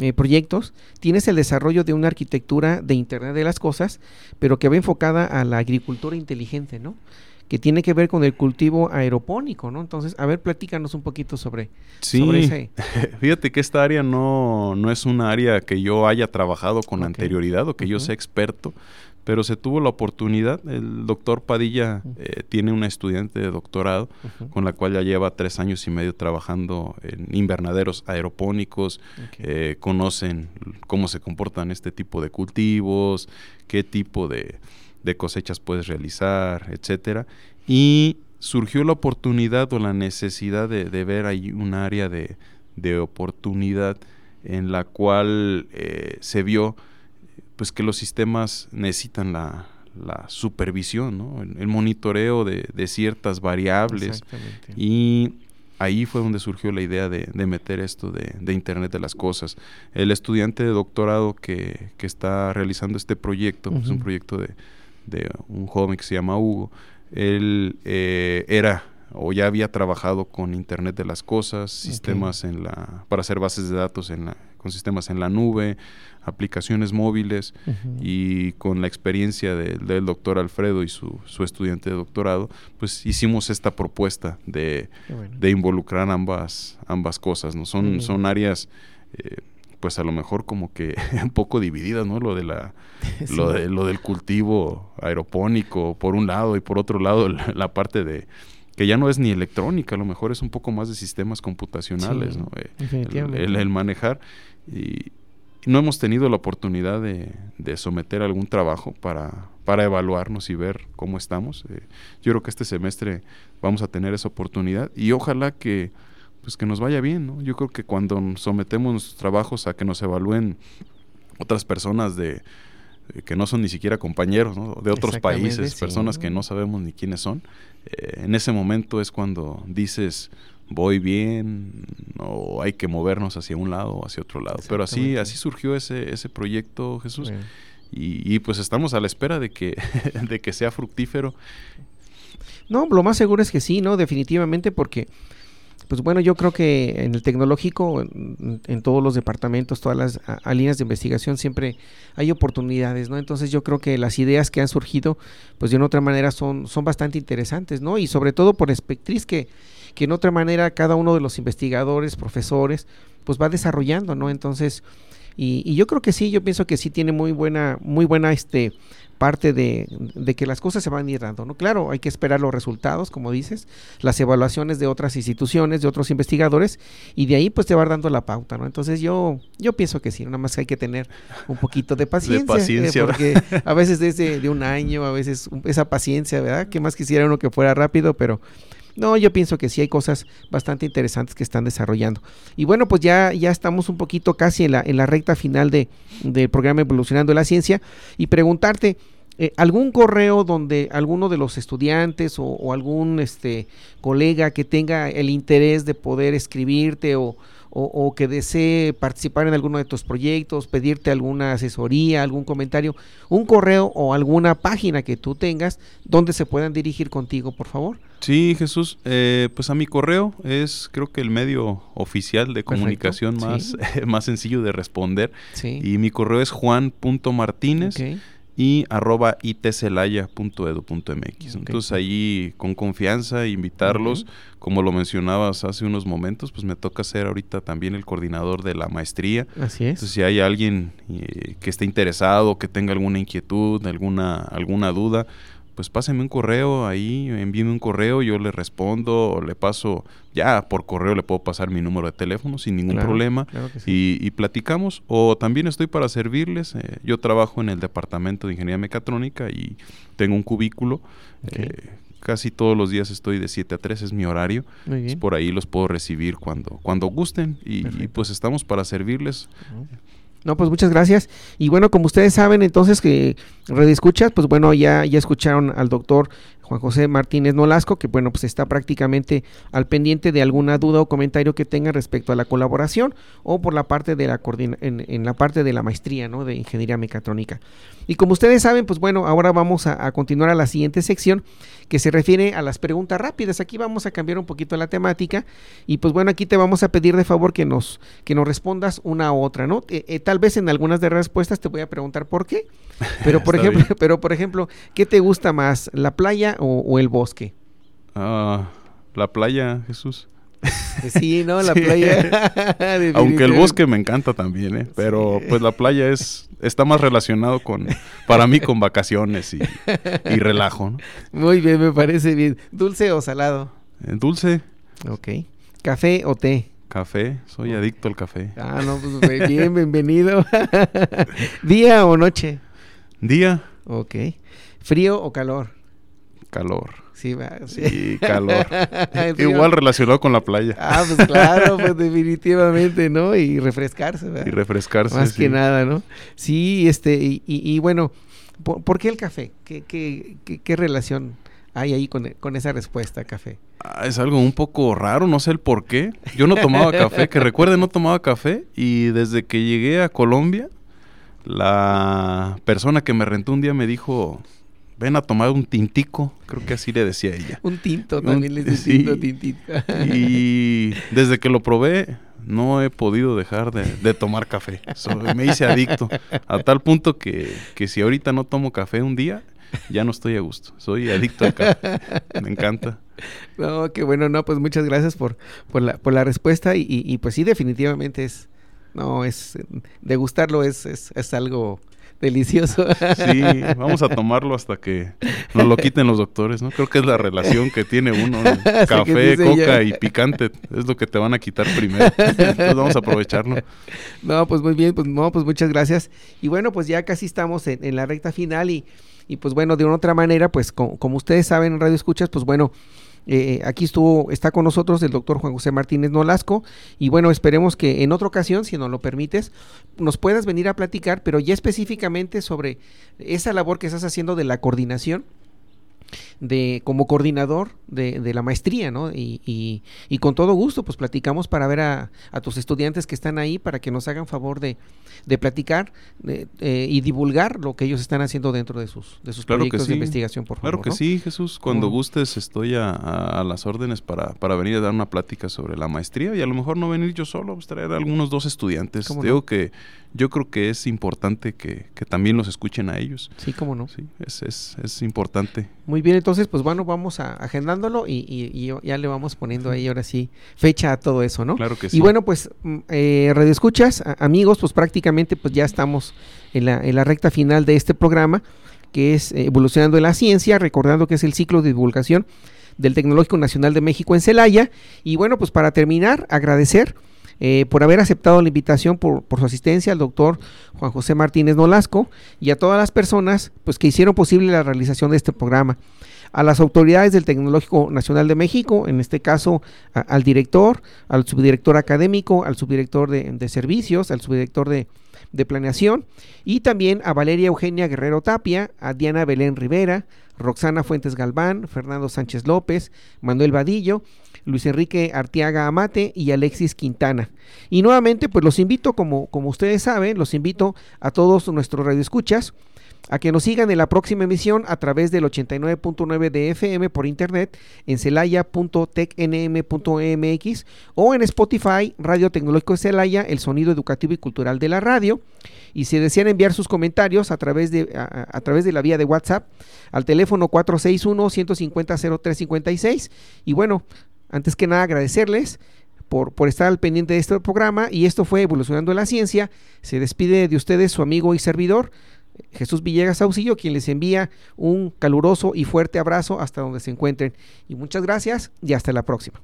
eh, proyectos, tienes el desarrollo de una arquitectura de Internet de las Cosas, pero que va enfocada a la agricultura inteligente, ¿no? Que tiene que ver con el cultivo aeropónico, ¿no? Entonces, a ver, platícanos un poquito sobre, sí. ese. [laughs] Fíjate que esta área no, no es una área que yo haya trabajado con anterioridad o que yo sea experto pero se tuvo la oportunidad. El doctor Padilla eh, tiene una estudiante de doctorado con la cual ya lleva tres años y medio trabajando en invernaderos aeropónicos, eh, conocen cómo se comportan este tipo de cultivos, qué tipo de, cosechas puedes realizar, etcétera. Y surgió la oportunidad o la necesidad de, ver ahí un área de, oportunidad en la cual eh, se vio pues que los sistemas necesitan la, supervisión, ¿no? el, monitoreo de, ciertas variables y ahí fue donde surgió la idea de, meter esto de, Internet de las Cosas. El estudiante de doctorado que, está realizando este proyecto, es un proyecto de, un joven que se llama Hugo, él eh, era o ya había trabajado con Internet de las Cosas, sistemas en la, para hacer bases de datos en la, con sistemas en la nube, aplicaciones móviles y con la experiencia del doctor Alfredo y su, estudiante de doctorado, pues hicimos esta propuesta de, involucrar ambas, ambas cosas, ¿no? Son, son áreas... Eh, pues a lo mejor como que [laughs] un poco divididas, ¿no? Lo de la [laughs] lo de lo del cultivo aeropónico por un lado y por otro lado la, parte de que ya no es ni electrónica, a lo mejor es un poco más de sistemas computacionales, ¿no? Eh, el, el, manejar y, no hemos tenido la oportunidad de, someter algún trabajo para, para, evaluarnos y ver cómo estamos. Eh, yo creo que este semestre vamos a tener esa oportunidad y ojalá que, pues que nos vaya bien. ¿no? Yo creo que cuando sometemos nuestros trabajos a que nos evalúen otras personas de que no son ni siquiera compañeros de otros países, personas que no sabemos ni quiénes son, eh, en ese momento es cuando dices, voy bien o hay que movernos hacia un lado o hacia otro lado. Pero así, así surgió ese, ese proyecto, Jesús. Y, pues estamos a la espera de que, [laughs] de que sea fructífero. No, lo más seguro es que sí, ¿no? Definitivamente porque pues bueno, yo creo que en el tecnológico, en, todos los departamentos, todas las líneas de investigación, siempre hay oportunidades, ¿no? Entonces yo creo que las ideas que han surgido, pues de una otra manera son, son bastante interesantes, ¿no? Y sobre todo por Spectris, que, que en otra manera cada uno de los investigadores, profesores, pues va desarrollando, ¿no? Entonces, y, y, yo creo que sí, yo pienso que sí tiene muy buena, muy buena este parte de, que las cosas se van a ir dando, ¿no? Claro, hay que esperar los resultados, como dices, las evaluaciones de otras instituciones, de otros investigadores, y de ahí pues te va dando la pauta, ¿no? Entonces yo, yo pienso que sí, nada más hay que tener un poquito de paciencia, [laughs] de paciencia eh, porque a veces desde de un año, a veces esa paciencia, ¿verdad? Que más quisiera uno que fuera rápido, pero no, yo pienso que sí hay cosas bastante interesantes que están desarrollando. Y bueno, pues ya, ya estamos un poquito casi en la, en la recta final de, del programa Evolucionando la Ciencia y preguntarte, eh, algún correo donde alguno de los estudiantes o, algún este colega que tenga el interés de poder escribirte o, o, que desee participar en alguno de tus proyectos, pedirte alguna asesoría, algún comentario, un correo o alguna página que tú tengas donde se puedan dirigir contigo, por favor. Sí, Jesús, eh, pues a mi correo es creo que el medio oficial de comunicación más, [laughs] más sencillo de responder. Y mi correo es juan.martínez y arroba itcelaya.edu.mx. Entonces ahí con confianza invitarlos, como lo mencionabas hace unos momentos, pues me toca ser ahorita también el coordinador de la maestría. Así es. Entonces si hay alguien eh, que esté interesado, que tenga alguna inquietud, alguna, alguna duda, pues pásenme un correo ahí, envíenme un correo, yo le respondo, o le paso, ya por correo le puedo pasar mi número de teléfono sin ningún problema y, platicamos. O también estoy para servirles, eh, yo trabajo en el departamento de ingeniería mecatrónica y tengo un cubículo. Eh, casi todos los días estoy de 7 a 3, es mi horario. por ahí los puedo recibir cuando, cuando gusten y, pues estamos para servirles. No, pues muchas gracias. Y bueno, como ustedes saben, entonces que redescuchas, pues bueno, ya, ya escucharon al doctor Juan José Martínez Nolasco, que bueno, pues está prácticamente al pendiente de alguna duda o comentario que tenga respecto a la colaboración o por la parte de la en, en la parte de la maestría, ¿no? De ingeniería mecatrónica. Y como ustedes saben, pues bueno, ahora vamos a, continuar a la siguiente sección que se refiere a las preguntas rápidas. Aquí vamos a cambiar un poquito la temática y pues bueno, aquí te vamos a pedir de favor que nos, que nos respondas una u otra, ¿no? Eh, eh, tal vez en algunas de las respuestas te voy a preguntar por qué, pero por [laughs] ejemplo, pero por ejemplo, ¿qué te gusta más, la playa o, el bosque? Ah, la playa, Jesús. [laughs] Sí, ¿no? La [laughs] playa. [laughs] Aunque el bosque me encanta también, ¿eh? Pero pues la playa es está más relacionado con, para mí, con vacaciones y, relajo, ¿no? Muy bien, me parece bien. ¿Dulce o salado? Eh, dulce. Ok. ¿Café o té? Café, soy adicto al café. Ah, no, pues bien, bienvenido. ¿Día o noche? Día. Ok. ¿Frío o calor? Calor. Sí, sí. calor. [laughs] Igual relacionado con la playa. Ah, pues claro, pues definitivamente, ¿no? Y refrescarse, ¿verdad? Y refrescarse. Más que nada, ¿no? Sí, este, y, y, bueno, ¿por, qué el café? ¿Qué, qué, qué, relación hay ahí con, con esa respuesta, café? Ah, es algo un poco raro, no sé el por qué. Yo no tomaba café, que recuerde, no tomaba café y desde que llegué a Colombia, la persona que me rentó un día me dijo, ven a tomar un tintico, creo que así le decía ella. un tinto, también le decía [laughs] tintito. y desde que lo probé, no he podido dejar de, tomar café. me hice adicto, a tal punto que, que si ahorita no tomo café un día, ya no estoy a gusto. Soy adicto al café. Me encanta. [laughs] No, qué bueno, no, pues muchas gracias por, por, la, por la respuesta y, y, pues sí, definitivamente es, no, es, degustarlo es, es, es algo delicioso. Sí, [laughs] vamos a tomarlo hasta que nos lo quiten los doctores, ¿no? Creo que es la relación que tiene uno. [laughs] Café, coca y picante es lo que te van a quitar primero. Entonces vamos a aprovecharlo. No, pues muy bien, pues no, pues muchas gracias. Y bueno, pues ya casi estamos en, la recta final y, y, pues bueno, de una otra manera, pues como ustedes saben en Radio Escuchas, pues bueno, eh, aquí estuvo, está con nosotros el doctor Juan José Martínez Nolasco y bueno, esperemos que en otra ocasión, si nos lo permites, nos puedas venir a platicar, pero ya específicamente sobre esa labor que estás haciendo de la coordinación de como coordinador de, de la maestría, ¿no? Y, y, y, con todo gusto, pues platicamos para ver a, a, tus estudiantes que están ahí, para que nos hagan favor de, de platicar de, eh, y divulgar lo que ellos están haciendo dentro de sus, de sus claro proyectos sí. de investigación, por favor. Claro que ¿no? sí, Jesús. Cuando gustes estoy a, a, las órdenes para, para venir a dar una plática sobre la maestría y a lo mejor no venir yo solo, pues traer a algunos dos estudiantes. ¿Cómo Digo no? que yo creo que es importante que, que, también los escuchen a ellos. Sí, cómo no. Sí, es, es, es importante. Muy bien, entonces, pues bueno, vamos a, agendándolo y, y, y, ya le vamos poniendo ahí ahora sí fecha a todo eso, ¿no? Claro que sí. Y bueno, pues, eh, Radio Escuchas, amigos, pues prácticamente pues ya estamos en la, en la recta final de este programa, que es eh, Evolucionando la Ciencia, recordando que es el ciclo de divulgación del Tecnológico Nacional de México en Celaya. Y bueno, pues para terminar, agradecer eh, por haber aceptado la invitación, por, por, su asistencia al doctor Juan José Martínez Nolasco y a todas las personas pues, que hicieron posible la realización de este programa. A las autoridades del Tecnológico Nacional de México, en este caso al director, al subdirector académico, al subdirector de, servicios, al subdirector de, de planeación y también a Valeria Eugenia Guerrero Tapia, a Diana Belén Rivera, Roxana Fuentes Galván, Fernando Sánchez López, Manuel Vadillo, Luis Enrique Artiaga Amate y Alexis Quintana. Y nuevamente, pues los invito, como, como ustedes saben, los invito a todos nuestros radioescuchas a que nos sigan en la próxima emisión a través del 89.9 de FM por internet en celaya.tecnm.mx o en Spotify, Radio Tecnológico de Celaya, el sonido educativo y cultural de la radio. Y si desean enviar sus comentarios a través de, a, a través de la vía de WhatsApp al teléfono 461-150-0356. Y bueno, antes que nada agradecerles por, por, estar al pendiente de este programa y esto fue Evolucionando la Ciencia. Se despide de ustedes su amigo y servidor, Jesús Villegas Saucillo, quien les envía un caluroso y fuerte abrazo hasta donde se encuentren. Y muchas gracias y hasta la próxima.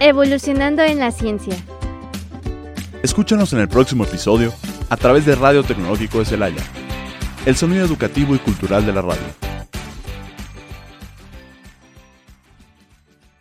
Evolucionando en la ciencia. Escúchanos en el próximo episodio a través de Radio Tecnológico de Celaya, el sonido educativo y cultural de la radio.